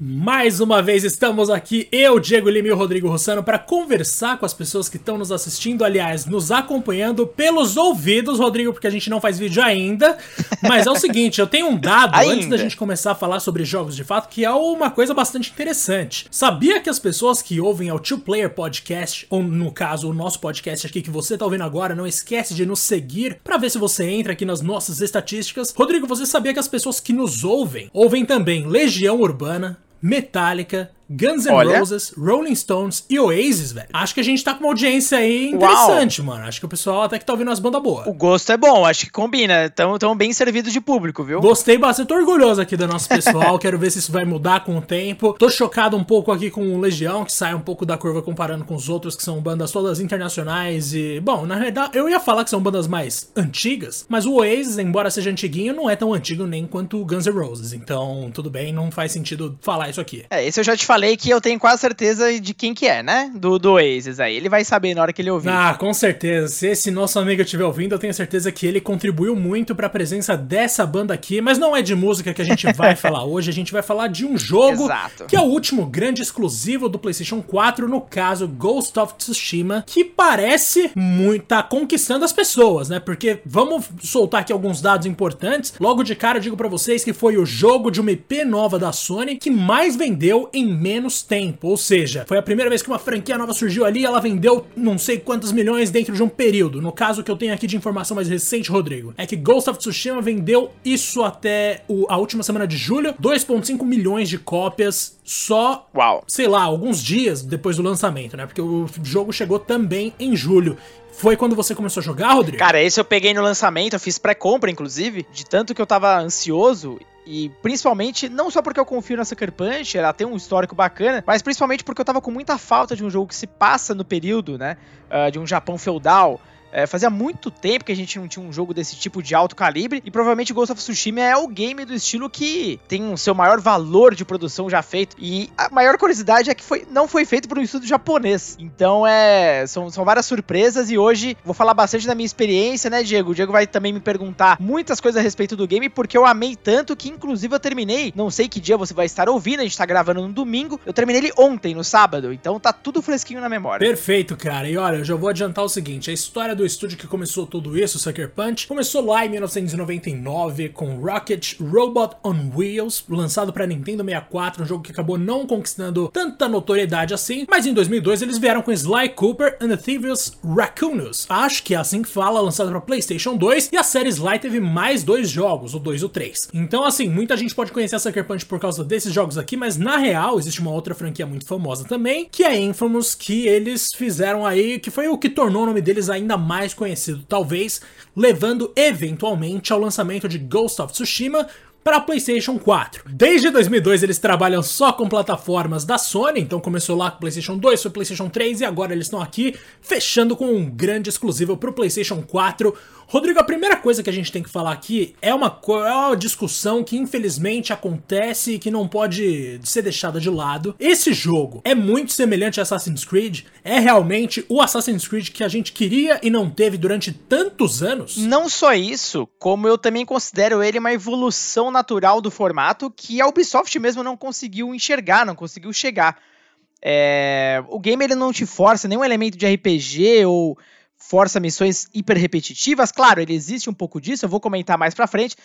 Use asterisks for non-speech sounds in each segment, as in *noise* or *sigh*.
Mais uma vez estamos aqui, eu, Diego Lima e o Rodrigo Rossano, para conversar com as pessoas que estão nos assistindo, aliás, nos acompanhando pelos ouvidos, Rodrigo, porque a gente não faz vídeo ainda. Mas é o seguinte, eu tenho um dado antes da gente começar a falar sobre jogos de fato, que é uma coisa bastante interessante. Sabia que as pessoas que ouvem ao Two Player Podcast, ou no caso, o nosso podcast aqui que você tá ouvindo agora, não esquece de nos seguir para ver se você entra aqui nas nossas estatísticas. Rodrigo, você sabia que as pessoas que nos ouvem, ouvem também Legião Urbana, Metallica, Guns N' Olha. Roses, Rolling Stones e Oasis, velho. Acho que a gente tá com uma audiência aí interessante, Uau. mano. Acho que o pessoal até que tá ouvindo umas bandas boas. O gosto é bom, acho que combina. Tão, tão bem servidos de público, viu? Gostei bastante, tô orgulhoso aqui do nosso pessoal. *laughs* Quero ver se isso vai mudar com o tempo. Tô chocado um pouco aqui com o Legião, que sai um pouco da curva comparando com os outros, que são bandas todas internacionais e. Bom, na verdade, eu ia falar que são bandas mais antigas, mas o Oasis, embora seja antiguinho, não é tão antigo nem quanto o Guns N' Roses. Então, tudo bem, não faz sentido falar isso aqui. É, esse eu já te falei que eu tenho quase certeza de quem que é, né? Do, do Oasis aí. Ele vai saber na hora que ele ouvir. Ah, com certeza. Se esse nosso amigo estiver ouvindo, eu tenho certeza que ele contribuiu muito para a presença dessa banda aqui. Mas não é de música que a gente vai *laughs* falar hoje. A gente vai falar de um jogo Exato. que é o último grande exclusivo do PlayStation 4, no caso Ghost of Tsushima, que parece muito tá conquistando as pessoas, né? Porque vamos soltar aqui alguns dados importantes. Logo de cara, eu digo para vocês que foi o jogo de uma IP nova da Sony que mais vendeu em menos tempo. Ou seja, foi a primeira vez que uma franquia nova surgiu ali e ela vendeu não sei quantos milhões dentro de um período. No caso que eu tenho aqui de informação mais recente, Rodrigo, é que Ghost of Tsushima vendeu isso até o, a última semana de julho, 2.5 milhões de cópias só, Uau. sei lá, alguns dias depois do lançamento, né? Porque o jogo chegou também em julho. Foi quando você começou a jogar, Rodrigo? Cara, esse eu peguei no lançamento, eu fiz pré-compra, inclusive, de tanto que eu tava ansioso e principalmente, não só porque eu confio na Sucker Punch, ela tem um histórico bacana, mas principalmente porque eu tava com muita falta de um jogo que se passa no período, né? Uh, de um Japão feudal. É, fazia muito tempo que a gente não tinha um jogo desse tipo de alto calibre e provavelmente Ghost of Tsushima é o game do estilo que tem o seu maior valor de produção já feito. E a maior curiosidade é que foi, não foi feito por um estúdio japonês. Então é, são, são várias surpresas e hoje vou falar bastante da minha experiência, né, Diego? O Diego vai também me perguntar muitas coisas a respeito do game porque eu amei tanto que inclusive eu terminei, não sei que dia você vai estar ouvindo, a gente tá gravando no domingo, eu terminei ele ontem, no sábado, então tá tudo fresquinho na memória. Perfeito, cara. E olha, eu já vou adiantar o seguinte, a história do do estúdio que começou tudo isso, Sucker Punch, começou lá em 1999 com Rocket Robot on Wheels, lançado para Nintendo 64, um jogo que acabou não conquistando tanta notoriedade assim, mas em 2002 eles vieram com Sly Cooper and the Thieves Raccoonus, acho que é assim que fala, lançado para PlayStation 2, e a série Sly teve mais dois jogos, o 2 e o 3. Então assim, muita gente pode conhecer a Sucker Punch por causa desses jogos aqui, mas na real existe uma outra franquia muito famosa também, que é Infamous, que eles fizeram aí, que foi o que tornou o nome deles ainda mais mais conhecido, talvez, levando eventualmente ao lançamento de Ghost of Tsushima, para PlayStation 4. Desde 2002 eles trabalham só com plataformas da Sony, então começou lá com PlayStation 2, foi PlayStation 3 e agora eles estão aqui fechando com um grande exclusivo para o PlayStation 4, Rodrigo, a primeira coisa que a gente tem que falar aqui é uma, é uma discussão que infelizmente acontece e que não pode ser deixada de lado. Esse jogo é muito semelhante a Assassin's Creed? É realmente o Assassin's Creed que a gente queria e não teve durante tantos anos? Não só isso, como eu também considero ele uma evolução natural do formato que a Ubisoft mesmo não conseguiu enxergar, não conseguiu chegar. É... O game ele não te força nenhum elemento de RPG ou força missões hiper repetitivas. Claro, ele existe um pouco disso, eu vou comentar mais pra frente,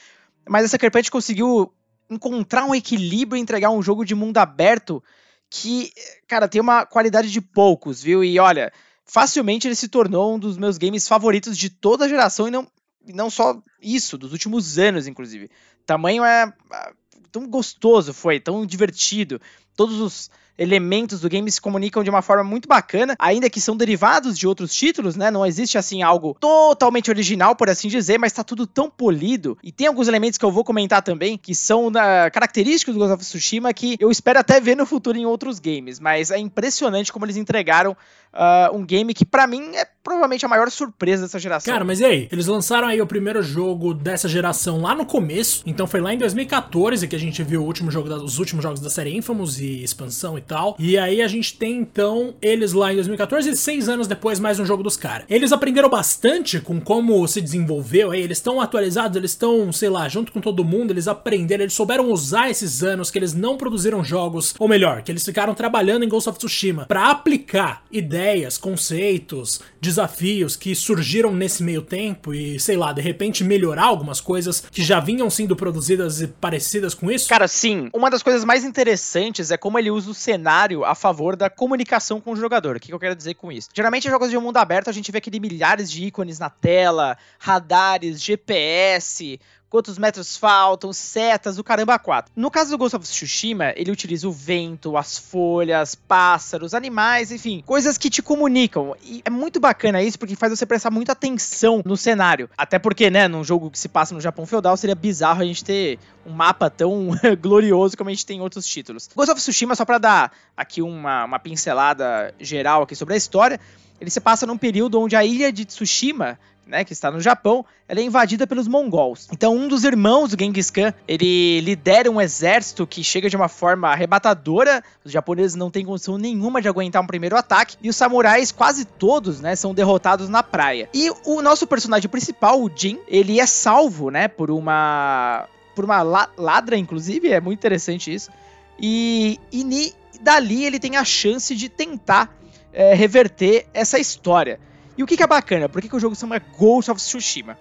mas essa Carpet conseguiu encontrar um equilíbrio e entregar um jogo de mundo aberto que, cara, tem uma qualidade de poucos, viu? E olha, facilmente ele se tornou um dos meus games favoritos de toda a geração e não, e não só isso, dos últimos anos, inclusive. tamanho é ah, tão gostoso foi, tão divertido. Todos os elementos do game se comunicam de uma forma muito bacana, ainda que são derivados de outros títulos, né? Não existe assim algo totalmente original, por assim dizer, mas tá tudo tão polido. E tem alguns elementos que eu vou comentar também, que são da característicos do Ghost of Tsushima que eu espero até ver no futuro em outros games, mas é impressionante como eles entregaram uh, um game que para mim é provavelmente a maior surpresa dessa geração. Cara, mas e aí? Eles lançaram aí o primeiro jogo dessa geração lá no começo, então foi lá em 2014 que a gente viu o último jogo da, os últimos jogos da série Infamous e expansão e tal. E aí a gente tem então eles lá em 2014 e seis anos depois mais um jogo dos caras. Eles aprenderam bastante com como se desenvolveu aí, eles estão atualizados, eles estão, sei lá, junto com todo mundo, eles aprenderam, eles souberam usar esses anos que eles não produziram jogos, ou melhor, que eles ficaram trabalhando em Ghost of Tsushima para aplicar ideias, conceitos, desafios que surgiram nesse meio tempo e, sei lá, de repente melhorar algumas coisas que já vinham sendo produzidas e parecidas com isso? Cara, sim. Uma das coisas mais interessantes é como ele usa o cenário a favor da comunicação com o jogador. O que eu quero dizer com isso? Geralmente, em jogos de mundo aberto, a gente vê aquele milhares de ícones na tela, radares, GPS, quantos metros faltam, setas, o caramba 4. No caso do Ghost of Tsushima, ele utiliza o vento, as folhas, pássaros, animais, enfim, coisas que te comunicam. E é muito bacana isso porque faz você prestar muita atenção no cenário. Até porque, né, num jogo que se passa no Japão feudal, seria bizarro a gente ter um mapa tão *laughs* glorioso como a gente tem em outros títulos. Ghost of Tsushima, só para dar aqui uma, uma pincelada geral aqui sobre a história, ele se passa num período onde a ilha de Tsushima né, que está no Japão, ela é invadida pelos mongols. Então, um dos irmãos do Genghis Khan, ele lidera um exército que chega de uma forma arrebatadora. Os japoneses não têm condição nenhuma de aguentar um primeiro ataque e os samurais, quase todos, né, são derrotados na praia. E o nosso personagem principal, o Jin, ele é salvo, né, por uma por uma ladra, inclusive, é muito interessante isso. E, e dali ele tem a chance de tentar é, reverter essa história. E o que, que é bacana? Por que, que o jogo se chama Ghost of Tsushima?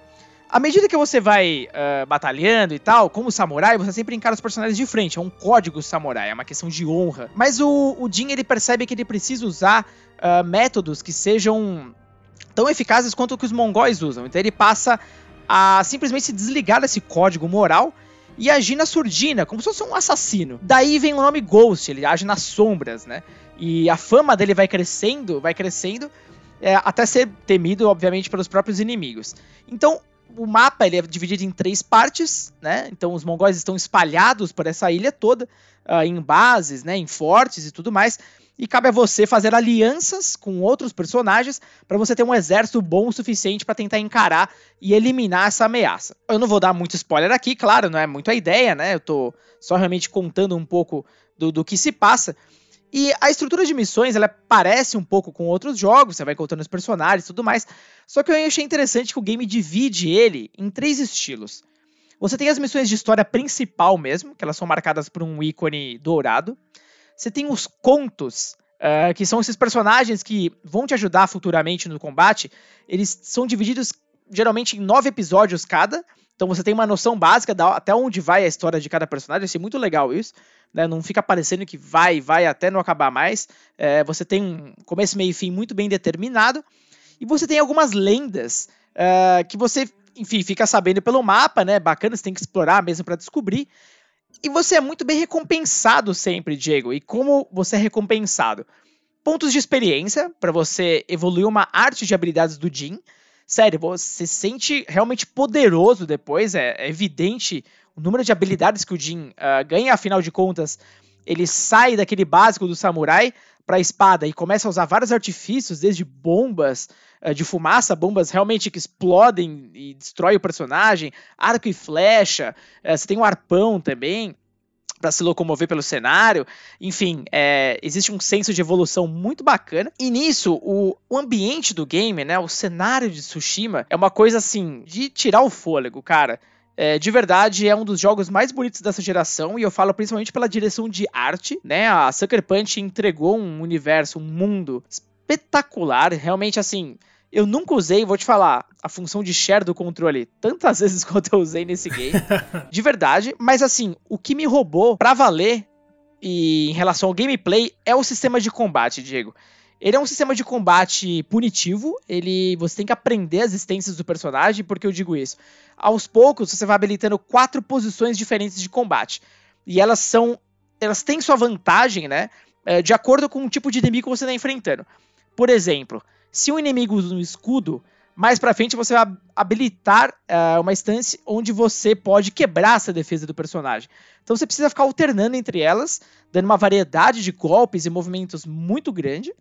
À medida que você vai uh, batalhando e tal, como samurai, você sempre encara os personagens de frente. É um código samurai, é uma questão de honra. Mas o, o Jin, ele percebe que ele precisa usar uh, métodos que sejam tão eficazes quanto o que os mongóis usam. Então ele passa a simplesmente se desligar desse código moral e agir na surdina, como se fosse um assassino. Daí vem o nome Ghost, ele age nas sombras, né? E a fama dele vai crescendo, vai crescendo, é, até ser temido, obviamente, pelos próprios inimigos. Então, o mapa ele é dividido em três partes, né? Então, os mongóis estão espalhados por essa ilha toda, uh, em bases, né? Em fortes e tudo mais. E cabe a você fazer alianças com outros personagens para você ter um exército bom o suficiente para tentar encarar e eliminar essa ameaça. Eu não vou dar muito spoiler aqui, claro, não é muito a ideia, né? Eu tô só realmente contando um pouco do, do que se passa. E a estrutura de missões, ela parece um pouco com outros jogos, você vai encontrando os personagens e tudo mais. Só que eu achei interessante que o game divide ele em três estilos. Você tem as missões de história principal mesmo, que elas são marcadas por um ícone dourado. Você tem os contos, uh, que são esses personagens que vão te ajudar futuramente no combate. Eles são divididos geralmente em nove episódios cada. Então você tem uma noção básica da, até onde vai a história de cada personagem. Achei muito legal isso né? Não fica parecendo que vai, vai até não acabar mais. É, você tem um começo, meio e fim muito bem determinado. E você tem algumas lendas uh, que você, enfim, fica sabendo pelo mapa, né? Bacana, você tem que explorar mesmo para descobrir. E você é muito bem recompensado sempre, Diego. E como você é recompensado? Pontos de experiência para você evoluir uma arte de habilidades do Jin. Sério, você se sente realmente poderoso depois, é, é evidente o número de habilidades que o Jin uh, ganha, afinal de contas, ele sai daquele básico do samurai para espada e começa a usar vários artifícios, desde bombas uh, de fumaça, bombas realmente que explodem e destroem o personagem, arco e flecha, uh, você tem um arpão também para se locomover pelo cenário. Enfim, é, existe um senso de evolução muito bacana. E nisso, o, o, ambiente do game, né, o cenário de Tsushima, é uma coisa assim de tirar o fôlego, cara. É, de verdade, é um dos jogos mais bonitos dessa geração, e eu falo principalmente pela direção de arte, né? A Sucker Punch entregou um universo, um mundo espetacular, realmente assim. Eu nunca usei, vou te falar, a função de share do controle tantas *laughs* vezes quanto eu usei nesse game. *laughs* de verdade. Mas assim, o que me roubou pra valer e em relação ao gameplay é o sistema de combate, Diego. Ele é um sistema de combate punitivo, ele você tem que aprender as existências do personagem, porque eu digo isso. Aos poucos você vai habilitando quatro posições diferentes de combate. E elas são elas têm sua vantagem, né? É, de acordo com o tipo de inimigo que você está enfrentando. Por exemplo, se um inimigo usa um escudo, mais pra frente você vai habilitar uh, uma instância onde você pode quebrar essa defesa do personagem. Então você precisa ficar alternando entre elas, dando uma variedade de golpes e movimentos muito grande.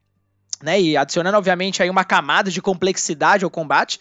né? E adicionando, obviamente, aí uma camada de complexidade ao combate.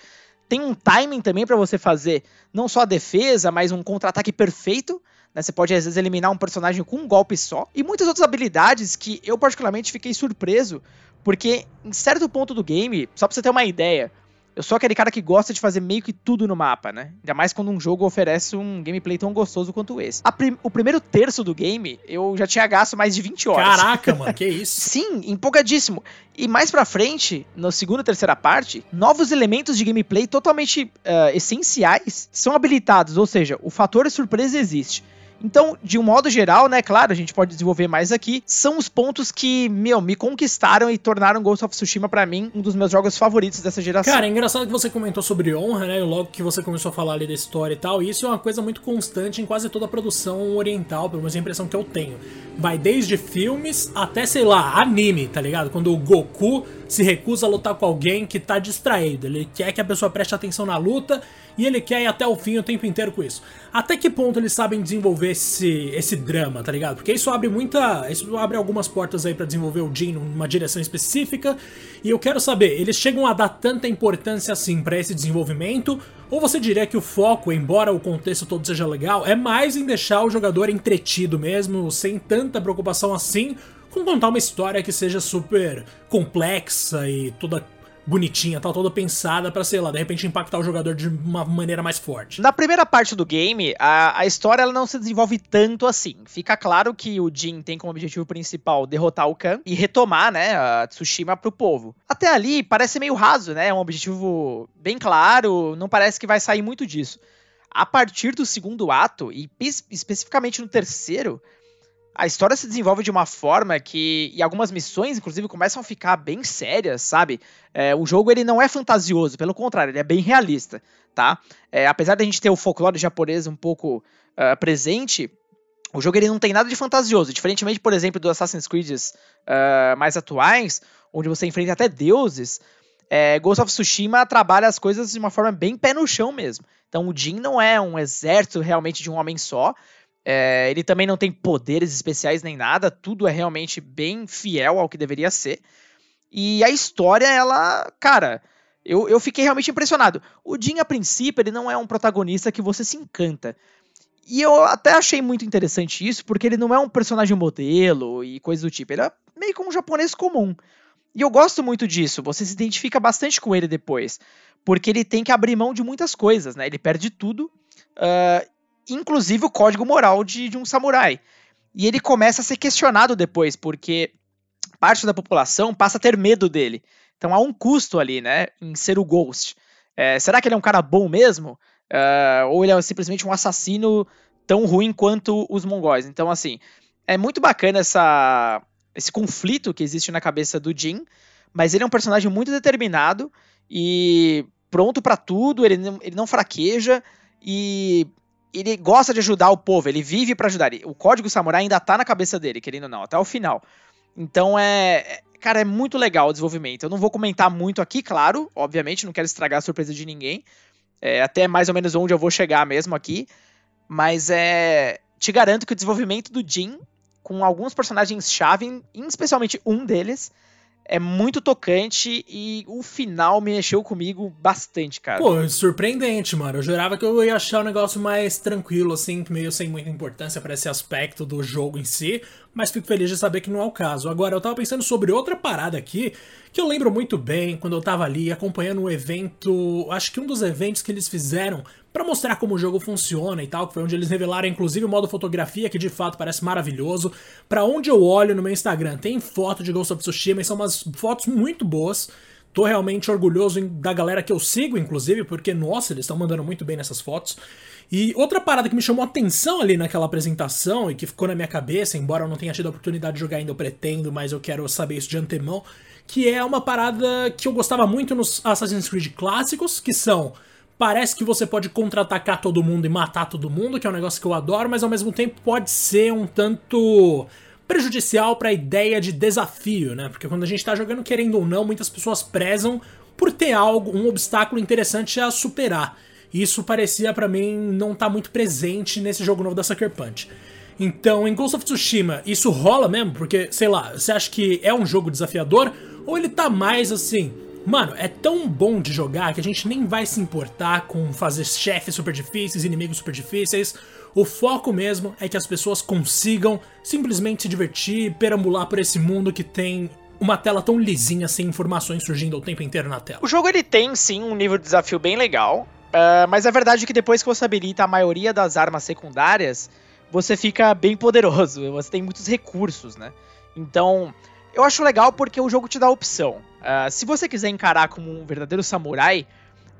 Tem um timing também para você fazer não só a defesa, mas um contra-ataque perfeito. Né? Você pode, às vezes, eliminar um personagem com um golpe só. E muitas outras habilidades que eu, particularmente, fiquei surpreso. Porque, em certo ponto do game, só pra você ter uma ideia, eu sou aquele cara que gosta de fazer meio que tudo no mapa, né? Ainda mais quando um jogo oferece um gameplay tão gostoso quanto esse. Prim o primeiro terço do game, eu já tinha gasto mais de 20 horas. Caraca, *laughs* mano, que isso? Sim, empolgadíssimo. E mais pra frente, na segunda e terceira parte, novos elementos de gameplay totalmente uh, essenciais são habilitados, ou seja, o fator surpresa existe. Então, de um modo geral, né, claro, a gente pode desenvolver mais aqui, são os pontos que, meu, me conquistaram e tornaram Ghost of Tsushima para mim um dos meus jogos favoritos dessa geração. Cara, é engraçado que você comentou sobre honra, né, logo que você começou a falar ali da história e tal, e isso é uma coisa muito constante em quase toda a produção oriental, pelo menos a impressão que eu tenho. Vai desde filmes até, sei lá, anime, tá ligado? Quando o Goku se recusa a lutar com alguém que tá distraído, ele quer que a pessoa preste atenção na luta e ele quer ir até o fim o tempo inteiro com isso. Até que ponto eles sabem desenvolver esse, esse drama, tá ligado? Porque isso abre muita. Isso abre algumas portas aí para desenvolver o Jin numa direção específica. E eu quero saber, eles chegam a dar tanta importância assim para esse desenvolvimento? Ou você diria que o foco, embora o contexto todo seja legal, é mais em deixar o jogador entretido mesmo, sem tanta preocupação assim, com contar uma história que seja super complexa e toda bonitinha, tal, toda pensada para sei lá, de repente impactar o jogador de uma maneira mais forte. Na primeira parte do game, a, a história ela não se desenvolve tanto assim. Fica claro que o Jin tem como objetivo principal derrotar o Khan e retomar, né, a Tsushima pro povo. Até ali parece meio raso, né? É um objetivo bem claro, não parece que vai sair muito disso. A partir do segundo ato, e especificamente no terceiro, a história se desenvolve de uma forma que e algumas missões inclusive começam a ficar bem sérias sabe? É, o jogo ele não é fantasioso pelo contrário ele é bem realista tá? É, apesar da gente ter o folclore japonês um pouco uh, presente o jogo ele não tem nada de fantasioso. Diferentemente por exemplo do Assassin's Creed uh, mais atuais onde você enfrenta até deuses é, Ghost of Tsushima trabalha as coisas de uma forma bem pé no chão mesmo. Então o Jin não é um exército realmente de um homem só é, ele também não tem poderes especiais nem nada, tudo é realmente bem fiel ao que deveria ser. E a história, ela, cara, eu, eu fiquei realmente impressionado. O Jin, a princípio, ele não é um protagonista que você se encanta. E eu até achei muito interessante isso, porque ele não é um personagem modelo e coisa do tipo. Ele é meio como um japonês comum. E eu gosto muito disso, você se identifica bastante com ele depois. Porque ele tem que abrir mão de muitas coisas, né? Ele perde tudo. Uh, inclusive o código moral de, de um samurai. E ele começa a ser questionado depois, porque parte da população passa a ter medo dele. Então há um custo ali, né, em ser o Ghost. É, será que ele é um cara bom mesmo? Uh, ou ele é simplesmente um assassino tão ruim quanto os mongóis? Então, assim, é muito bacana essa, esse conflito que existe na cabeça do Jin, mas ele é um personagem muito determinado e pronto para tudo, ele não, ele não fraqueja e ele gosta de ajudar o povo, ele vive para ajudar. O código samurai ainda tá na cabeça dele, querendo ou não, até o final. Então é, é. Cara, é muito legal o desenvolvimento. Eu não vou comentar muito aqui, claro, obviamente, não quero estragar a surpresa de ninguém. É até mais ou menos onde eu vou chegar mesmo aqui. Mas é. Te garanto que o desenvolvimento do Jin, com alguns personagens-chave, especialmente um deles, é muito tocante e o final mexeu comigo bastante, cara. Pô, surpreendente, mano. Eu jurava que eu ia achar o um negócio mais tranquilo, assim, meio sem muita importância para esse aspecto do jogo em si, mas fico feliz de saber que não é o caso. Agora, eu tava pensando sobre outra parada aqui, que eu lembro muito bem quando eu tava ali acompanhando um evento, acho que um dos eventos que eles fizeram para mostrar como o jogo funciona e tal, que foi onde eles revelaram inclusive o modo fotografia, que de fato parece maravilhoso. Para onde eu olho no meu Instagram, tem foto de Ghost of Tsushima e são umas fotos muito boas. Tô realmente orgulhoso da galera que eu sigo, inclusive, porque, nossa, eles estão mandando muito bem nessas fotos. E outra parada que me chamou atenção ali naquela apresentação e que ficou na minha cabeça, embora eu não tenha tido a oportunidade de jogar ainda, eu pretendo, mas eu quero saber isso de antemão, que é uma parada que eu gostava muito nos Assassin's Creed clássicos, que são Parece que você pode contra-atacar todo mundo e matar todo mundo, que é um negócio que eu adoro, mas ao mesmo tempo pode ser um tanto prejudicial para a ideia de desafio, né? Porque quando a gente tá jogando querendo ou não, muitas pessoas prezam por ter algo, um obstáculo interessante a superar. E isso parecia para mim não estar tá muito presente nesse jogo novo da Sucker Punch. Então, em Ghost of Tsushima, isso rola mesmo? Porque, sei lá, você acha que é um jogo desafiador? Ou ele tá mais assim, Mano, é tão bom de jogar que a gente nem vai se importar com fazer chefes super difíceis, inimigos super difíceis. O foco mesmo é que as pessoas consigam simplesmente se divertir, perambular por esse mundo que tem uma tela tão lisinha sem informações surgindo o tempo inteiro na tela. O jogo ele tem sim um nível de desafio bem legal, uh, mas a verdade é que depois que você habilita a maioria das armas secundárias, você fica bem poderoso, *laughs* você tem muitos recursos, né? Então, eu acho legal porque o jogo te dá a opção. Uh, se você quiser encarar como um verdadeiro samurai,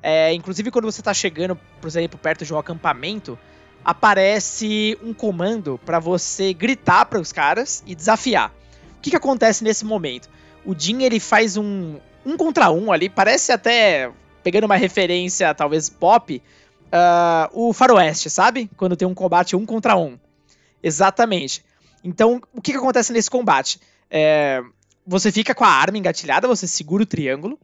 é, inclusive quando você está chegando, por exemplo, perto de um acampamento, aparece um comando para você gritar para os caras e desafiar. O que, que acontece nesse momento? O Jin ele faz um um contra um ali, parece até pegando uma referência talvez pop, uh, o Faroeste, sabe? Quando tem um combate um contra um. Exatamente. Então, o que, que acontece nesse combate? É, você fica com a arma engatilhada, você segura o triângulo.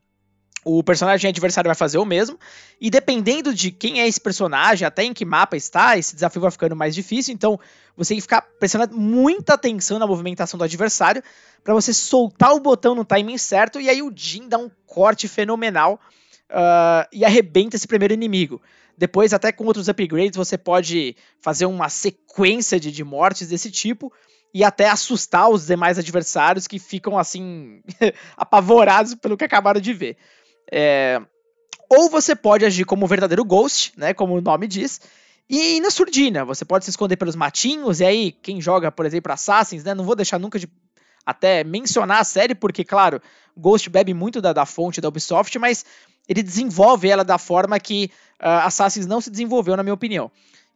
O personagem adversário vai fazer o mesmo. E dependendo de quem é esse personagem, até em que mapa está, esse desafio vai ficando mais difícil. Então você tem que ficar prestando muita atenção na movimentação do adversário para você soltar o botão no timing certo. E aí o Jin dá um corte fenomenal uh, e arrebenta esse primeiro inimigo. Depois, até com outros upgrades, você pode fazer uma sequência de, de mortes desse tipo e até assustar os demais adversários que ficam assim *laughs* apavorados pelo que acabaram de ver. É... Ou você pode agir como um verdadeiro ghost, né, como o nome diz, e na surdina. Você pode se esconder pelos matinhos, e aí quem joga, por exemplo, Assassins, né, não vou deixar nunca de até mencionar a série, porque, claro, Ghost bebe muito da, da fonte da Ubisoft, mas ele desenvolve ela da forma que uh, Assassins não se desenvolveu, na minha opinião.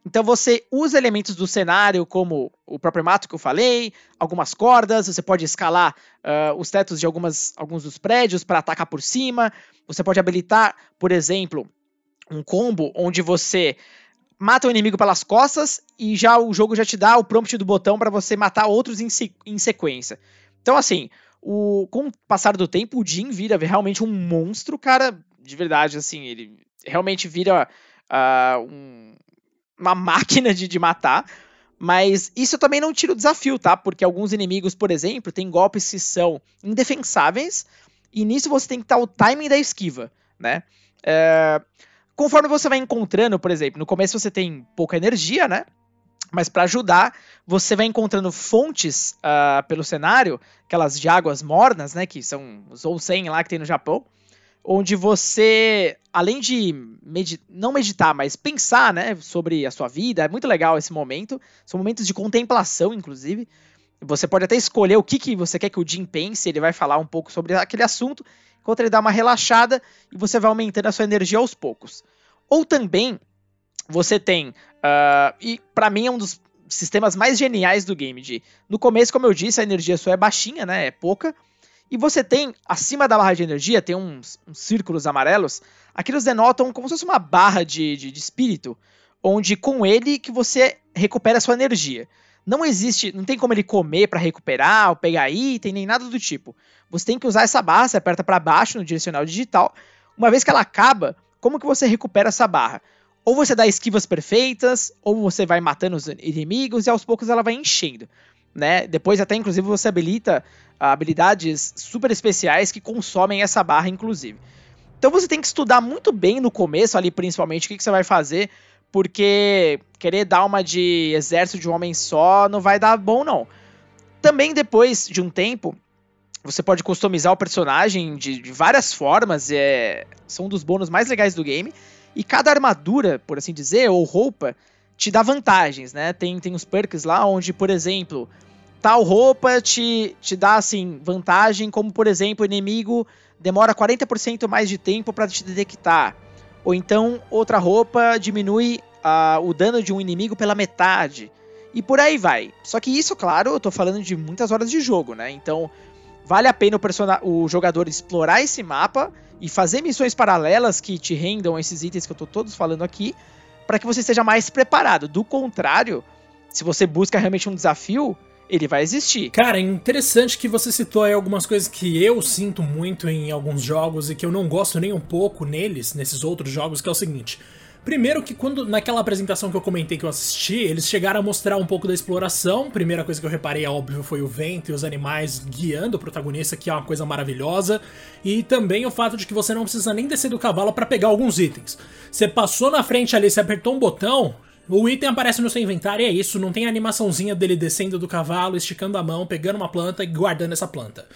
Então você usa elementos do cenário, como o próprio mato que eu falei, algumas cordas, você pode escalar uh, os tetos de algumas, alguns dos prédios para atacar por cima. Você pode habilitar, por exemplo, um combo onde você mata o inimigo pelas costas e já o jogo já te dá o prompt do botão para você matar outros em, em, sequência. Então, assim, o, com o passar do tempo, o Jin vira realmente um monstro, cara, de verdade, assim, ele realmente vira uh, um, uma máquina de, de matar. Mas isso também não tira o desafio, tá? Porque alguns inimigos, por exemplo, têm golpes que são indefensáveis. E nisso você tem que estar o timing da esquiva, né? É... Conforme você vai encontrando, por exemplo, no começo você tem pouca energia, né? Mas para ajudar, você vai encontrando fontes uh, pelo cenário, aquelas de águas mornas, né? Que são os onsen lá que tem no Japão onde você, além de não meditar, mas pensar, né, sobre a sua vida, é muito legal esse momento. São momentos de contemplação, inclusive. Você pode até escolher o que, que você quer que o Jim pense, ele vai falar um pouco sobre aquele assunto, enquanto ele dá uma relaxada e você vai aumentando a sua energia aos poucos. Ou também, você tem, uh, e para mim é um dos sistemas mais geniais do game, de, no começo, como eu disse, a energia sua é baixinha, né, é pouca, e você tem, acima da barra de energia, tem uns, uns círculos amarelos. Aqueles denotam como se fosse uma barra de, de, de espírito, onde com ele que você recupera a sua energia. Não existe, não tem como ele comer para recuperar, ou pegar item, nem nada do tipo. Você tem que usar essa barra, você aperta para baixo no direcional digital. Uma vez que ela acaba, como que você recupera essa barra? Ou você dá esquivas perfeitas, ou você vai matando os inimigos e aos poucos ela vai enchendo né? Depois até inclusive você habilita habilidades super especiais que consomem essa barra inclusive. Então você tem que estudar muito bem no começo ali principalmente o que, que você vai fazer, porque querer dar uma de exército de um homem só não vai dar bom não. Também depois de um tempo você pode customizar o personagem de, de várias formas, é, são um dos bônus mais legais do game. E cada armadura, por assim dizer, ou roupa, te dá vantagens, né? Tem, tem os perks lá onde, por exemplo, tal roupa te, te dá assim vantagem, como por exemplo, o inimigo demora 40% mais de tempo para te detectar. Ou então outra roupa diminui uh, o dano de um inimigo pela metade. E por aí vai. Só que isso, claro, eu tô falando de muitas horas de jogo, né? Então, vale a pena o, o jogador explorar esse mapa e fazer missões paralelas que te rendam esses itens que eu tô todos falando aqui, para que você esteja mais preparado. Do contrário, se você busca realmente um desafio, ele vai existir. Cara, é interessante que você citou aí algumas coisas que eu sinto muito em alguns jogos e que eu não gosto nem um pouco neles, nesses outros jogos, que é o seguinte. Primeiro que quando naquela apresentação que eu comentei que eu assisti, eles chegaram a mostrar um pouco da exploração. Primeira coisa que eu reparei, é óbvio, foi o vento e os animais guiando o protagonista, que é uma coisa maravilhosa. E também o fato de que você não precisa nem descer do cavalo para pegar alguns itens. Você passou na frente ali, você apertou um botão, o item aparece no seu inventário e é isso, não tem animaçãozinha dele descendo do cavalo, esticando a mão, pegando uma planta e guardando essa planta.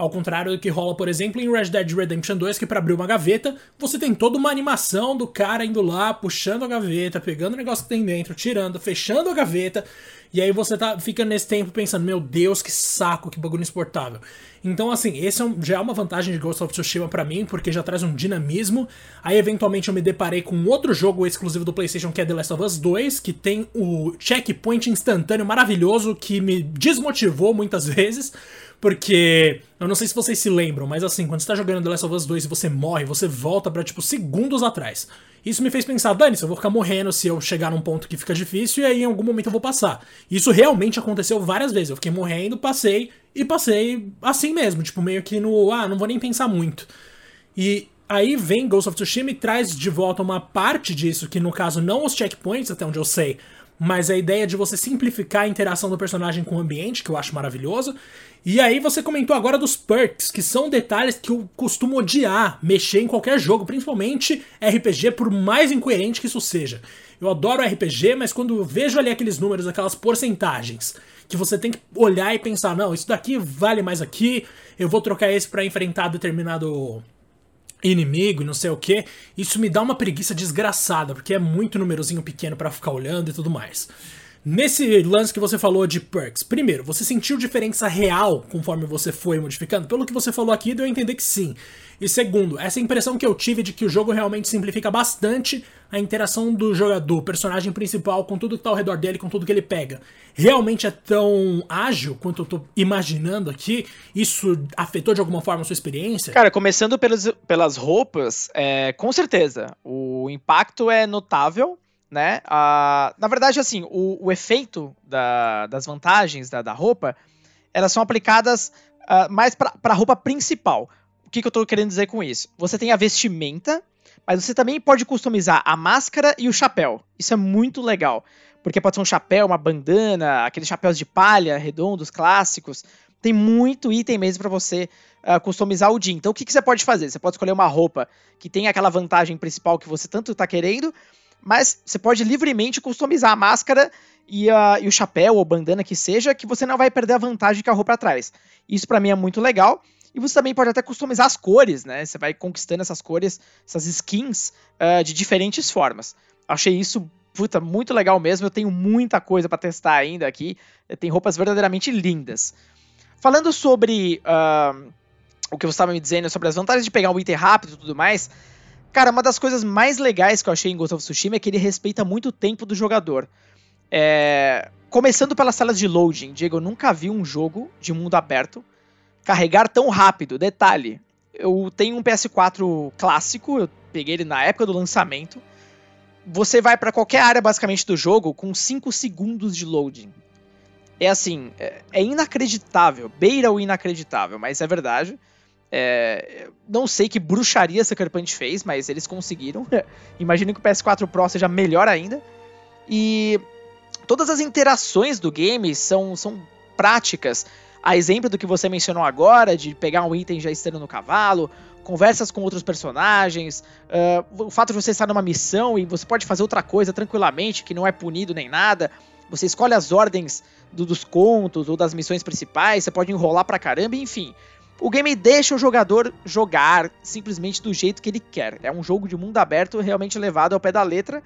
Ao contrário do que rola, por exemplo, em Red Dead Redemption 2, que para abrir uma gaveta, você tem toda uma animação do cara indo lá, puxando a gaveta, pegando o negócio que tem dentro, tirando, fechando a gaveta, e aí você tá, fica nesse tempo pensando, meu Deus, que saco, que bagulho insuportável. Então, assim, esse é um, já é uma vantagem de Ghost of Tsushima para mim, porque já traz um dinamismo. Aí, eventualmente, eu me deparei com outro jogo exclusivo do PlayStation, que é The Last of Us 2, que tem o checkpoint instantâneo maravilhoso que me desmotivou muitas *laughs* vezes. Porque eu não sei se vocês se lembram, mas assim, quando você tá jogando The Last of Us 2 e você morre, você volta para tipo segundos atrás. Isso me fez pensar, Dani, eu vou ficar morrendo se eu chegar num ponto que fica difícil e aí em algum momento eu vou passar. Isso realmente aconteceu várias vezes. Eu fiquei morrendo, passei e passei assim mesmo, tipo meio que no, ah, não vou nem pensar muito. E aí vem Ghost of Tsushima e traz de volta uma parte disso, que no caso não os checkpoints, até onde eu sei, mas a ideia de você simplificar a interação do personagem com o ambiente, que eu acho maravilhoso. E aí você comentou agora dos perks, que são detalhes que eu costumo odiar mexer em qualquer jogo, principalmente RPG, por mais incoerente que isso seja. Eu adoro RPG, mas quando eu vejo ali aqueles números, aquelas porcentagens, que você tem que olhar e pensar, não, isso daqui vale mais aqui, eu vou trocar esse para enfrentar determinado inimigo e não sei o que, isso me dá uma preguiça desgraçada, porque é muito númerozinho pequeno para ficar olhando e tudo mais. Nesse lance que você falou de perks, primeiro, você sentiu diferença real conforme você foi modificando? Pelo que você falou aqui, deu a entender que sim. E segundo, essa impressão que eu tive de que o jogo realmente simplifica bastante a interação do jogador, personagem principal, com tudo que tá ao redor dele, com tudo que ele pega, realmente é tão ágil quanto eu tô imaginando aqui? Isso afetou de alguma forma a sua experiência? Cara, começando pelas, pelas roupas, é, com certeza. O impacto é notável né? Ah, na verdade, assim, o, o efeito da, das vantagens da, da, roupa, elas são aplicadas uh, mais para a roupa principal. O que, que eu estou querendo dizer com isso? Você tem a vestimenta, mas você também pode customizar a máscara e o chapéu. Isso é muito legal. Porque pode ser um chapéu, uma bandana, aqueles chapéus de palha redondos, clássicos. Tem muito item mesmo para você uh, customizar o dia. Então, o que, que você pode fazer? Você pode escolher uma roupa que tem aquela vantagem principal que você tanto está querendo, mas você pode livremente customizar a máscara e, a, e o chapéu ou bandana que seja, que você não vai perder a vantagem que a roupa traz. Isso para mim é muito legal. E você também pode até customizar as cores, né? Você vai conquistando essas cores, essas skins uh, de diferentes formas. Achei isso, puta, muito legal mesmo. Eu tenho muita coisa para testar ainda aqui. Tem roupas verdadeiramente lindas. Falando sobre uh, o que você estava me dizendo sobre as vantagens de pegar um item rápido e tudo mais, Cara, uma das coisas mais legais que eu achei em Ghost of Tsushima é que ele respeita muito o tempo do jogador. É... Começando pelas salas de loading, Diego, eu nunca vi um jogo de mundo aberto carregar tão rápido. Detalhe, eu tenho um PS4 clássico, eu peguei ele na época do lançamento. Você vai para qualquer área basicamente do jogo com 5 segundos de loading. É assim, é, é inacreditável, beira o inacreditável, mas é verdade. É, não sei que bruxaria Sucker Punch fez, mas eles conseguiram. *laughs* Imagino que o PS4 Pro seja melhor ainda. E todas as interações do game são, são práticas. A exemplo do que você mencionou agora, de pegar um item já estando no cavalo, conversas com outros personagens, uh, o fato de você estar numa missão e você pode fazer outra coisa tranquilamente, que não é punido nem nada. Você escolhe as ordens do, dos contos ou das missões principais, você pode enrolar pra caramba, enfim. O game deixa o jogador jogar simplesmente do jeito que ele quer. É um jogo de mundo aberto realmente levado ao pé da letra,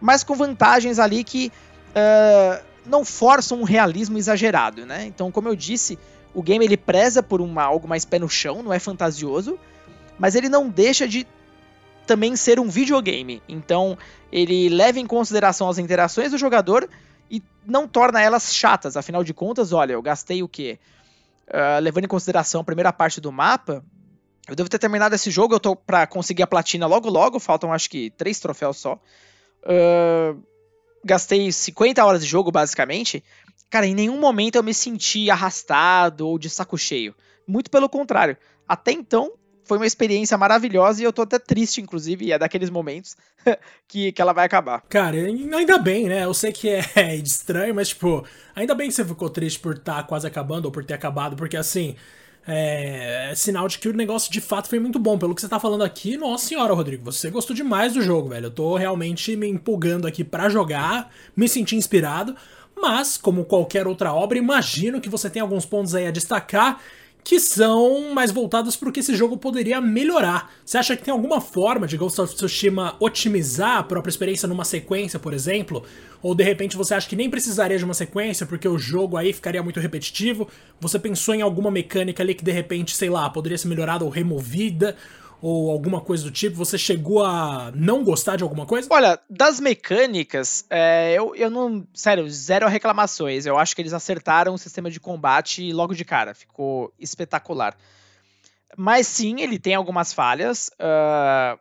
mas com vantagens ali que uh, não forçam um realismo exagerado, né? Então, como eu disse, o game ele preza por uma, algo mais pé no chão, não é fantasioso, mas ele não deixa de também ser um videogame. Então, ele leva em consideração as interações do jogador e não torna elas chatas. Afinal de contas, olha, eu gastei o quê? Uh, levando em consideração a primeira parte do mapa, eu devo ter terminado esse jogo, eu tô pra conseguir a platina logo logo, faltam acho que três troféus só. Uh, gastei 50 horas de jogo, basicamente. Cara, em nenhum momento eu me senti arrastado ou de saco cheio. Muito pelo contrário. Até então, foi uma experiência maravilhosa e eu tô até triste, inclusive, e é daqueles momentos *laughs* que, que ela vai acabar. Cara, ainda bem, né? Eu sei que *laughs* é estranho, mas, tipo, ainda bem que você ficou triste por estar tá quase acabando ou por ter acabado, porque assim. É, é, sinal de que o negócio de fato foi muito bom. Pelo que você tá falando aqui, nossa senhora, Rodrigo, você gostou demais do jogo, velho. Eu tô realmente me empolgando aqui para jogar, me senti inspirado. Mas, como qualquer outra obra, imagino que você tem alguns pontos aí a destacar que são mais voltados para o que esse jogo poderia melhorar. Você acha que tem alguma forma de Ghost of Tsushima otimizar a própria experiência numa sequência, por exemplo? Ou de repente você acha que nem precisaria de uma sequência porque o jogo aí ficaria muito repetitivo? Você pensou em alguma mecânica ali que de repente, sei lá, poderia ser melhorada ou removida? Ou alguma coisa do tipo? Você chegou a não gostar de alguma coisa? Olha, das mecânicas, é, eu, eu não. Sério, zero reclamações. Eu acho que eles acertaram o sistema de combate logo de cara. Ficou espetacular. Mas sim, ele tem algumas falhas. Uh,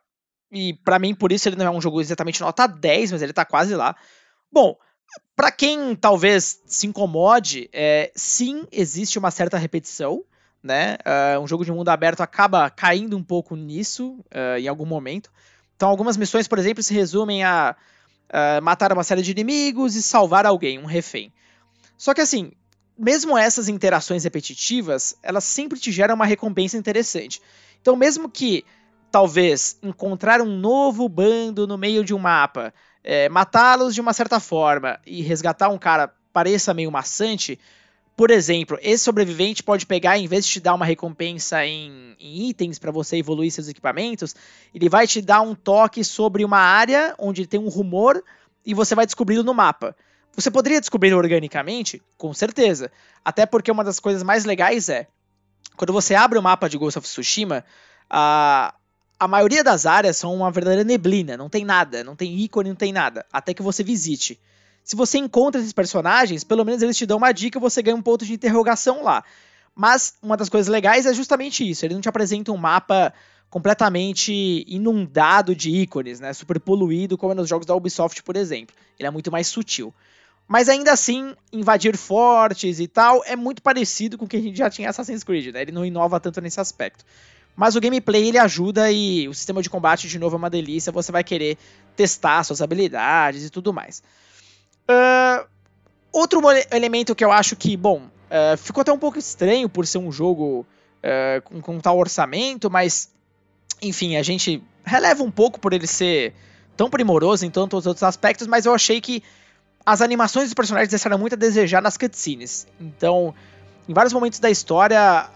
e para mim, por isso, ele não é um jogo exatamente nota 10, mas ele tá quase lá. Bom, para quem talvez se incomode, é, sim, existe uma certa repetição né? Uh, um jogo de mundo aberto acaba caindo um pouco nisso uh, em algum momento. Então, algumas missões, por exemplo, se resumem a uh, matar uma série de inimigos e salvar alguém, um refém. Só que assim, mesmo essas interações repetitivas, elas sempre te geram uma recompensa interessante. Então, mesmo que talvez encontrar um novo bando no meio de um mapa, é, matá-los de uma certa forma e resgatar um cara pareça meio maçante, por exemplo, esse sobrevivente pode pegar, em vez de te dar uma recompensa em, em itens para você evoluir seus equipamentos, ele vai te dar um toque sobre uma área onde tem um rumor e você vai descobri-lo no mapa. Você poderia descobrir organicamente? Com certeza. Até porque uma das coisas mais legais é, quando você abre o mapa de Ghost of Tsushima, a, a maioria das áreas são uma verdadeira neblina, não tem nada, não tem ícone, não tem nada, até que você visite. Se você encontra esses personagens, pelo menos eles te dão uma dica e você ganha um ponto de interrogação lá. Mas uma das coisas legais é justamente isso. Ele não te apresenta um mapa completamente inundado de ícones, né? Super poluído, como é nos jogos da Ubisoft, por exemplo. Ele é muito mais sutil. Mas ainda assim, invadir fortes e tal é muito parecido com o que a gente já tinha em Assassin's Creed, né? Ele não inova tanto nesse aspecto. Mas o gameplay ele ajuda e o sistema de combate de novo é uma delícia. Você vai querer testar suas habilidades e tudo mais. Uh, outro elemento que eu acho que, bom, uh, ficou até um pouco estranho por ser um jogo uh, com, com tal orçamento, mas enfim, a gente releva um pouco por ele ser tão primoroso em tantos outros aspectos, mas eu achei que as animações dos personagens deixaram muito a desejar nas cutscenes. Então, em vários momentos da história,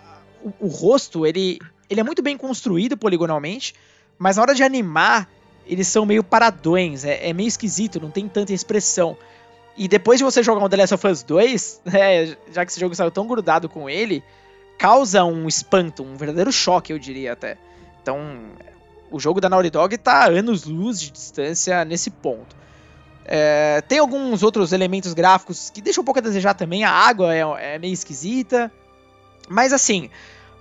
o, o rosto, ele, ele é muito bem construído poligonalmente, mas na hora de animar, eles são meio paradões, é, é meio esquisito, não tem tanta expressão. E depois de você jogar o The Last of Us 2, *laughs* né, já que esse jogo saiu tão grudado com ele, causa um espanto, um verdadeiro choque, eu diria até. Então, o jogo da Naughty Dog tá a anos-luz de distância nesse ponto. É, tem alguns outros elementos gráficos que deixam um pouco a desejar também. A água é, é meio esquisita. Mas assim,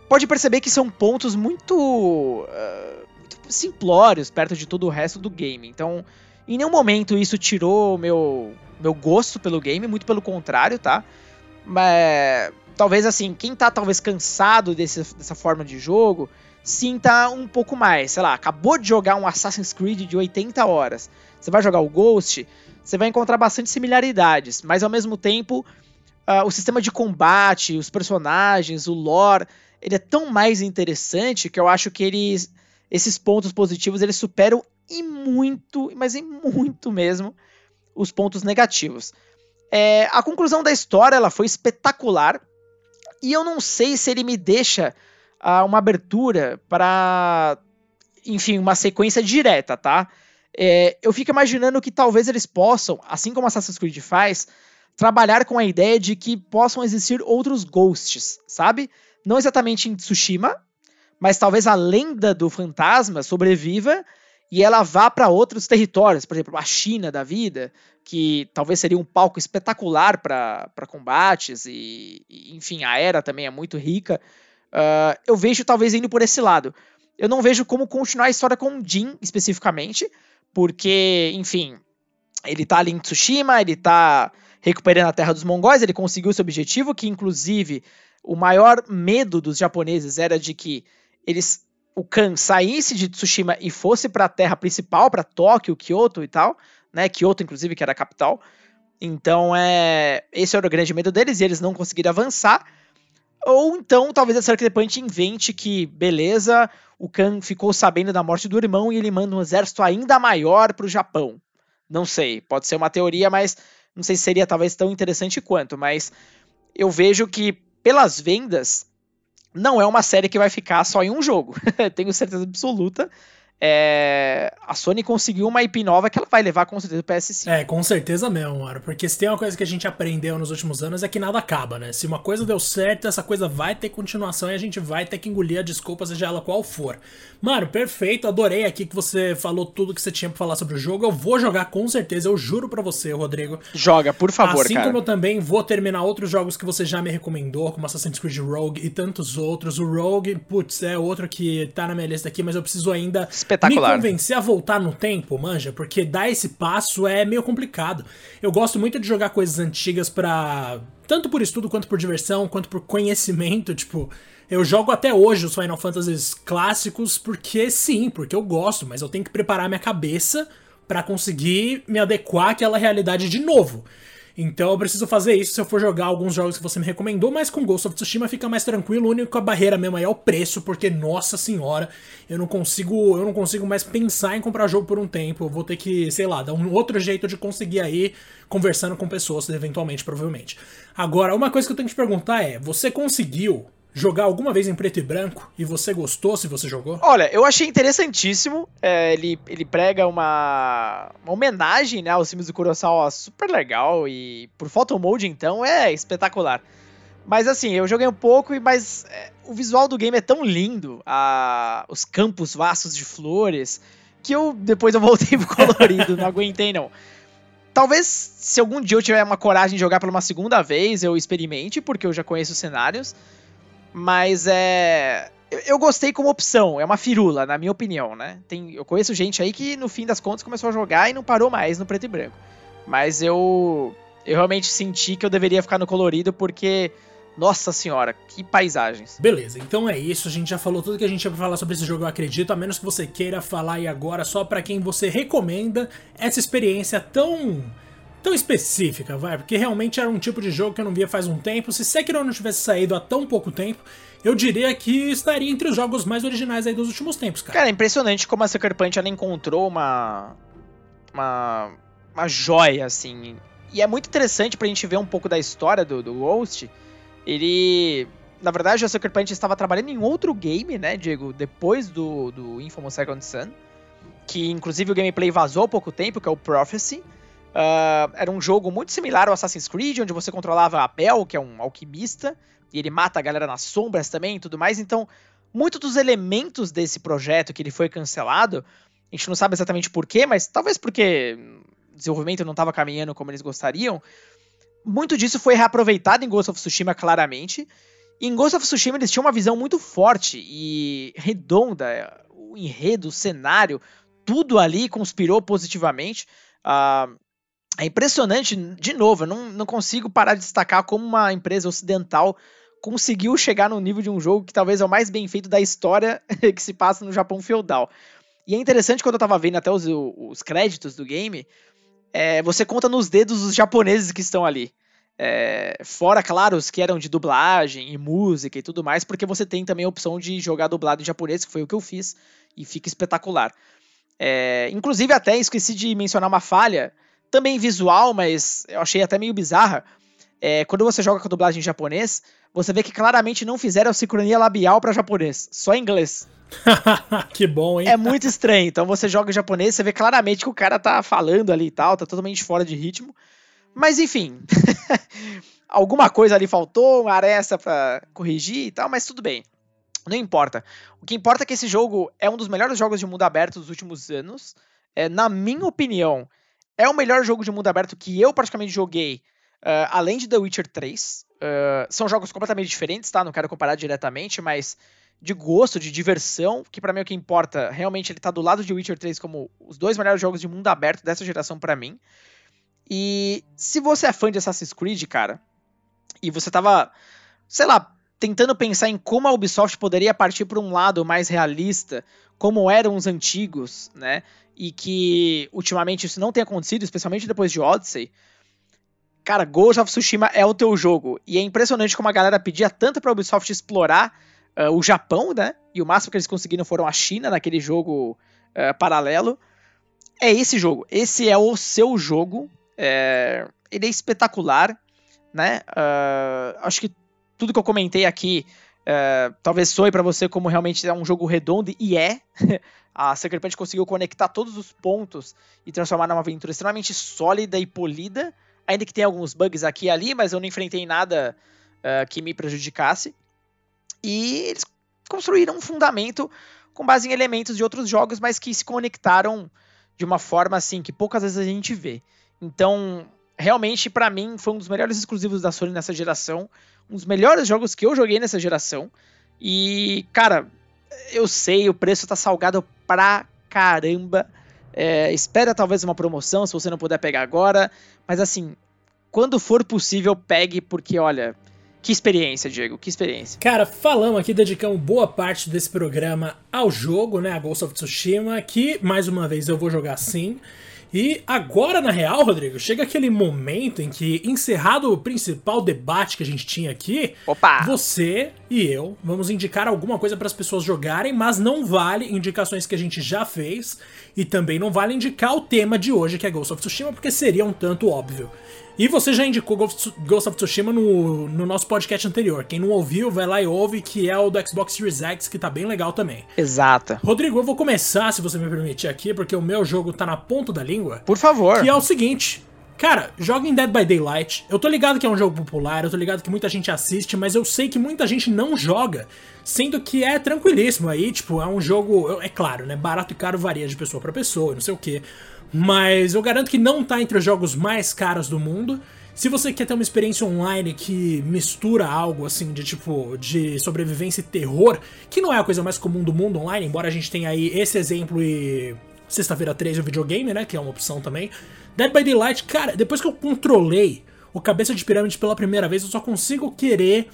pode perceber que são pontos muito, uh, muito simplórios perto de todo o resto do game. Então, em nenhum momento isso tirou meu meu gosto pelo game, muito pelo contrário, tá? Mas talvez assim, quem tá talvez cansado desse, dessa forma de jogo, sinta um pouco mais. Sei lá, acabou de jogar um Assassin's Creed de 80 horas. Você vai jogar o Ghost, você vai encontrar bastante similaridades, mas ao mesmo tempo, uh, o sistema de combate, os personagens, o lore, ele é tão mais interessante que eu acho que eles, esses pontos positivos eles superam e muito, mas em muito mesmo, os pontos negativos. É, a conclusão da história ela foi espetacular e eu não sei se ele me deixa uh, uma abertura para, enfim, uma sequência direta, tá? É, eu fico imaginando que talvez eles possam, assim como Assassin's Creed faz, trabalhar com a ideia de que possam existir outros ghosts, sabe? Não exatamente em Tsushima, mas talvez a lenda do fantasma sobreviva e ela vá para outros territórios, por exemplo, a China da vida, que talvez seria um palco espetacular para combates, e, e, enfim, a era também é muito rica. Uh, eu vejo talvez indo por esse lado. Eu não vejo como continuar a história com o Jin especificamente, porque, enfim, ele tá ali em Tsushima, ele tá recuperando a terra dos mongóis, ele conseguiu seu objetivo, que inclusive o maior medo dos japoneses era de que eles o Kan saísse de Tsushima e fosse para a terra principal, para Tóquio, Kyoto e tal, né? Kyoto, inclusive, que era a capital. Então, é, esse era o grande medo deles e eles não conseguiram avançar. Ou então, talvez a Sucker Punch invente que, beleza, o Kan ficou sabendo da morte do irmão e ele manda um exército ainda maior para o Japão. Não sei, pode ser uma teoria, mas não sei se seria talvez tão interessante quanto. Mas eu vejo que, pelas vendas, não é uma série que vai ficar só em um jogo. *laughs* Tenho certeza absoluta é, a Sony conseguiu uma IP nova que ela vai levar com certeza pro PS5. É, com certeza mesmo, mano. Porque se tem uma coisa que a gente aprendeu nos últimos anos é que nada acaba, né? Se uma coisa deu certo, essa coisa vai ter continuação e a gente vai ter que engolir a desculpa, seja ela qual for. Mano, perfeito. Adorei aqui que você falou tudo que você tinha pra falar sobre o jogo. Eu vou jogar com certeza, eu juro pra você, Rodrigo. Joga, por favor, assim cara. como eu também vou terminar outros jogos que você já me recomendou, como Assassin's Creed Rogue e tantos outros. O Rogue, putz, é outro que tá na minha lista aqui, mas eu preciso ainda Espetacular. me convencer a voltar no tempo, manja, porque dar esse passo é meio complicado. Eu gosto muito de jogar coisas antigas pra. tanto por estudo quanto por diversão, quanto por conhecimento, tipo. Eu jogo até hoje os Final Fantasies clássicos porque sim, porque eu gosto, mas eu tenho que preparar minha cabeça para conseguir me adequar àquela realidade de novo. Então eu preciso fazer isso se eu for jogar alguns jogos que você me recomendou, mas com Ghost of Tsushima fica mais tranquilo. A única barreira mesmo aí é o preço, porque nossa senhora, eu não consigo, eu não consigo mais pensar em comprar jogo por um tempo. Eu vou ter que, sei lá, dar um outro jeito de conseguir aí conversando com pessoas eventualmente, provavelmente. Agora, uma coisa que eu tenho que te perguntar é, você conseguiu jogar alguma vez em preto e branco e você gostou se você jogou? Olha, eu achei interessantíssimo. É, ele, ele prega uma, uma homenagem né, aos filmes do Kurosawa super legal e por photo mode então é espetacular. Mas assim, eu joguei um pouco, mas é, o visual do game é tão lindo, a, os campos vastos de flores, que eu depois eu voltei pro *laughs* colorido, não aguentei não. Talvez se algum dia eu tiver uma coragem de jogar pela uma segunda vez, eu experimente, porque eu já conheço os cenários. Mas é. Eu gostei como opção, é uma firula, na minha opinião, né? Tem, eu conheço gente aí que no fim das contas começou a jogar e não parou mais no preto e branco. Mas eu. Eu realmente senti que eu deveria ficar no colorido porque. Nossa senhora, que paisagens. Beleza, então é isso. A gente já falou tudo que a gente ia falar sobre esse jogo, eu acredito. A menos que você queira falar aí agora só para quem você recomenda essa experiência tão tão específica, vai, porque realmente era um tipo de jogo que eu não via faz um tempo. Se Sekiro não tivesse saído há tão pouco tempo, eu diria que estaria entre os jogos mais originais aí dos últimos tempos, cara. Cara, é impressionante como a Sucker Punch ela encontrou uma uma uma joia assim. E é muito interessante pra gente ver um pouco da história do, do Ghost. Ele na verdade, a Sucker Punch estava trabalhando em outro game, né, Diego, depois do, do Infamous Second Son, que inclusive o gameplay vazou há pouco tempo, que é o Prophecy. Uh, era um jogo muito similar ao Assassin's Creed, onde você controlava a Bel, que é um alquimista, e ele mata a galera nas sombras também e tudo mais. Então, muitos dos elementos desse projeto que ele foi cancelado, a gente não sabe exatamente porquê, mas talvez porque o desenvolvimento não estava caminhando como eles gostariam. Muito disso foi reaproveitado em Ghost of Tsushima, claramente. E em Ghost of Tsushima eles tinham uma visão muito forte e redonda. O enredo, o cenário, tudo ali conspirou positivamente. Uh, é impressionante, de novo, eu não, não consigo parar de destacar como uma empresa ocidental conseguiu chegar no nível de um jogo que talvez é o mais bem feito da história *laughs* que se passa no Japão feudal. E é interessante quando eu tava vendo até os, os créditos do game, é, você conta nos dedos os japoneses que estão ali. É, fora, claro, os que eram de dublagem e música e tudo mais, porque você tem também a opção de jogar dublado em japonês, que foi o que eu fiz, e fica espetacular. É, inclusive, até esqueci de mencionar uma falha também visual, mas eu achei até meio bizarra. É, quando você joga com a dublagem em japonês, você vê que claramente não fizeram a sincronia labial para japonês, só em inglês. *laughs* que bom, hein? É muito estranho. Então você joga em japonês, você vê claramente que o cara tá falando ali e tal, tá totalmente fora de ritmo. Mas enfim, *laughs* alguma coisa ali faltou, uma aresta para corrigir e tal, mas tudo bem. Não importa. O que importa é que esse jogo é um dos melhores jogos de mundo aberto dos últimos anos. É, na minha opinião, é o melhor jogo de mundo aberto que eu praticamente joguei, uh, além de The Witcher 3. Uh, ah, são jogos completamente diferentes, tá? Não quero comparar diretamente, mas de gosto, de diversão, que para mim é o que importa. Realmente ele tá do lado de Witcher 3 como os dois melhores jogos de mundo aberto dessa geração para mim. E se você é fã de Assassin's Creed, cara, e você tava, sei lá, tentando pensar em como a Ubisoft poderia partir para um lado mais realista, como eram os antigos, né? E que ultimamente isso não tem acontecido, especialmente depois de Odyssey. Cara, Ghost of Tsushima é o teu jogo. E é impressionante como a galera pedia tanto pra Ubisoft explorar uh, o Japão, né? E o máximo que eles conseguiram foram a China naquele jogo uh, paralelo. É esse jogo. Esse é o seu jogo. É... Ele é espetacular, né? Uh, acho que tudo que eu comentei aqui uh, talvez soe para você como realmente é um jogo redondo, e é. *laughs* a Sucker Punch conseguiu conectar todos os pontos e transformar numa aventura extremamente sólida e polida. Ainda que tenha alguns bugs aqui e ali, mas eu não enfrentei nada uh, que me prejudicasse. E eles construíram um fundamento com base em elementos de outros jogos, mas que se conectaram de uma forma assim que poucas vezes a gente vê. Então, realmente, para mim, foi um dos melhores exclusivos da Sony nessa geração. Um dos melhores jogos que eu joguei nessa geração. E, cara, eu sei, o preço tá salgado pra caramba. É, espera talvez uma promoção, se você não puder pegar agora. Mas assim, quando for possível, pegue, porque olha. Que experiência, Diego, que experiência. Cara, falamos aqui, dedicamos boa parte desse programa ao jogo, né? A Ghost of Tsushima, que mais uma vez eu vou jogar sim. E agora, na real, Rodrigo, chega aquele momento em que, encerrado o principal debate que a gente tinha aqui, Opa! você e eu vamos indicar alguma coisa para as pessoas jogarem, mas não vale indicações que a gente já fez e também não vale indicar o tema de hoje, que é Ghost of Tsushima, porque seria um tanto óbvio. E você já indicou Ghost of Tsushima no, no nosso podcast anterior. Quem não ouviu, vai lá e ouve, que é o do Xbox Series X, que tá bem legal também. Exato. Rodrigo, eu vou começar, se você me permitir aqui, porque o meu jogo tá na ponta da língua. Por favor. Que é o seguinte. Cara, joga em Dead by Daylight. Eu tô ligado que é um jogo popular, eu tô ligado que muita gente assiste, mas eu sei que muita gente não joga. Sendo que é tranquilíssimo aí, tipo, é um jogo. É claro, né? Barato e caro varia de pessoa para pessoa, não sei o que. Mas eu garanto que não tá entre os jogos mais caros do mundo. Se você quer ter uma experiência online que mistura algo assim de tipo de sobrevivência e terror, que não é a coisa mais comum do mundo online, embora a gente tenha aí esse exemplo e Sexta-feira 3 o videogame, né, que é uma opção também. Dead by Daylight, cara, depois que eu controlei o cabeça de pirâmide pela primeira vez, eu só consigo querer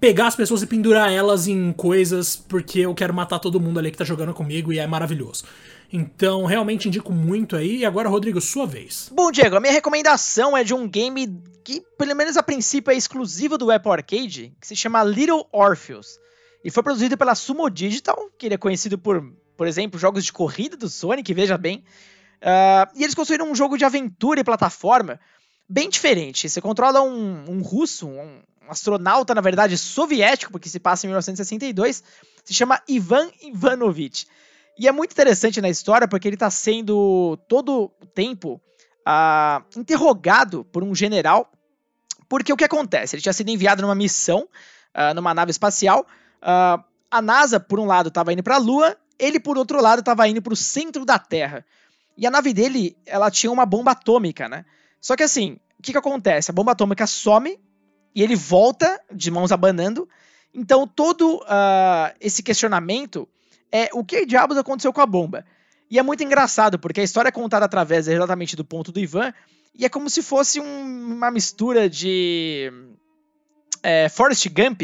pegar as pessoas e pendurar elas em coisas porque eu quero matar todo mundo ali que tá jogando comigo e é maravilhoso. Então, realmente indico muito aí. E agora, Rodrigo, sua vez. Bom, Diego, a minha recomendação é de um game que, pelo menos a princípio, é exclusivo do Apple Arcade, que se chama Little Orpheus. E foi produzido pela Sumo Digital, que ele é conhecido por, por exemplo, jogos de corrida do Sonic, veja bem. Uh, e eles construíram um jogo de aventura e plataforma bem diferente. Você controla um, um russo, um, um astronauta, na verdade, soviético, porque se passa em 1962, se chama Ivan Ivanovich. E é muito interessante na história porque ele está sendo todo o tempo uh, interrogado por um general. Porque o que acontece? Ele tinha sido enviado numa missão, uh, numa nave espacial. Uh, a NASA, por um lado, estava indo para a Lua, ele, por outro lado, estava indo para o centro da Terra. E a nave dele, ela tinha uma bomba atômica, né? Só que assim, o que, que acontece? A bomba atômica some e ele volta de mãos abanando. Então, todo uh, esse questionamento é o que diabos aconteceu com a bomba. E é muito engraçado, porque a história é contada através exatamente do ponto do Ivan, e é como se fosse um, uma mistura de é, Forrest Gump,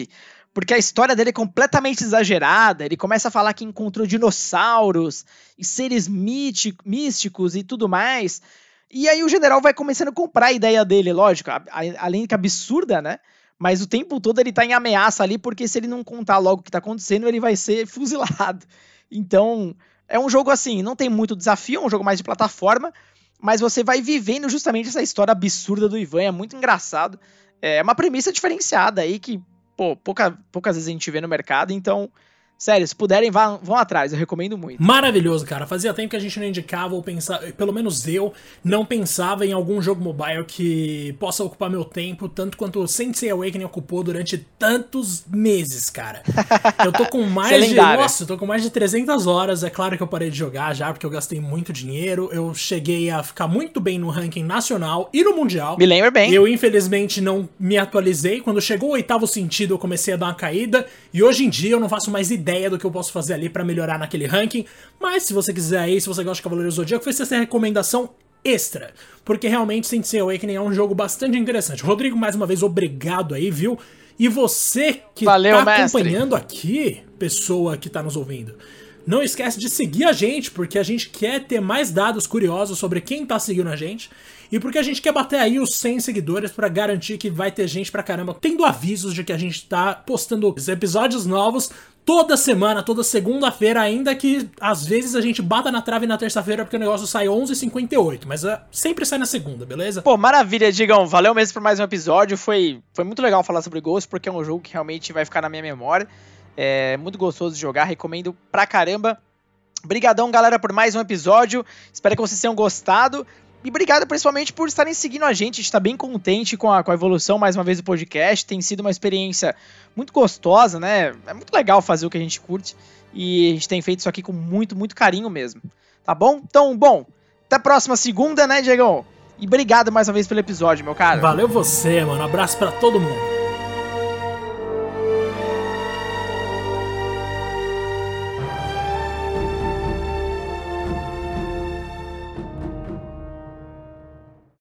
porque a história dele é completamente exagerada. Ele começa a falar que encontrou dinossauros e seres místicos e tudo mais. E aí o general vai começando a comprar a ideia dele, lógico, além que absurda, né? Mas o tempo todo ele tá em ameaça ali, porque se ele não contar logo o que tá acontecendo, ele vai ser *laughs* fuzilado. Então, é um jogo assim, não tem muito desafio, é um jogo mais de plataforma, mas você vai vivendo justamente essa história absurda do Ivan, é muito engraçado. É uma premissa diferenciada aí que, pô, pouca, poucas vezes a gente vê no mercado, então Sério, se puderem, vão, vão atrás, eu recomendo muito. Maravilhoso, cara. Fazia tempo que a gente não indicava ou pensava, pelo menos eu, não pensava em algum jogo mobile que possa ocupar meu tempo, tanto quanto o Sensei Awakening ocupou durante tantos meses, cara. *laughs* Eu tô com mais é de. Nossa, eu tô com mais de 300 horas. É claro que eu parei de jogar já, porque eu gastei muito dinheiro. Eu cheguei a ficar muito bem no ranking nacional e no mundial. Me lembro bem. Eu, infelizmente, não me atualizei. Quando chegou o oitavo sentido, eu comecei a dar uma caída. E hoje em dia eu não faço mais ideia ideia do que eu posso fazer ali para melhorar naquele ranking. Mas se você quiser aí, se você gosta de Cavaleiros do Zodíaco, foi essa recomendação extra. Porque realmente Sensei Awakening é um jogo bastante interessante. Rodrigo, mais uma vez, obrigado aí, viu? E você que Valeu, tá mestre. acompanhando aqui, pessoa que tá nos ouvindo, não esquece de seguir a gente, porque a gente quer ter mais dados curiosos sobre quem tá seguindo a gente. E porque a gente quer bater aí os 100 seguidores pra garantir que vai ter gente pra caramba tendo avisos de que a gente tá postando episódios novos toda semana, toda segunda-feira, ainda que às vezes a gente bata na trave na terça-feira porque o negócio sai 11h58, mas uh, sempre sai na segunda, beleza? Pô, maravilha, Digão. Valeu mesmo por mais um episódio. Foi, foi muito legal falar sobre Ghost, porque é um jogo que realmente vai ficar na minha memória. É muito gostoso de jogar, recomendo pra caramba. Obrigadão, galera, por mais um episódio. Espero que vocês tenham gostado. E obrigado principalmente por estarem seguindo a gente. A gente tá bem contente com a, com a evolução, mais uma vez, do podcast. Tem sido uma experiência muito gostosa, né? É muito legal fazer o que a gente curte. E a gente tem feito isso aqui com muito, muito carinho mesmo. Tá bom? Então, bom, até a próxima segunda, né, Diegão? E obrigado mais uma vez pelo episódio, meu cara. Valeu você, mano. Abraço pra todo mundo.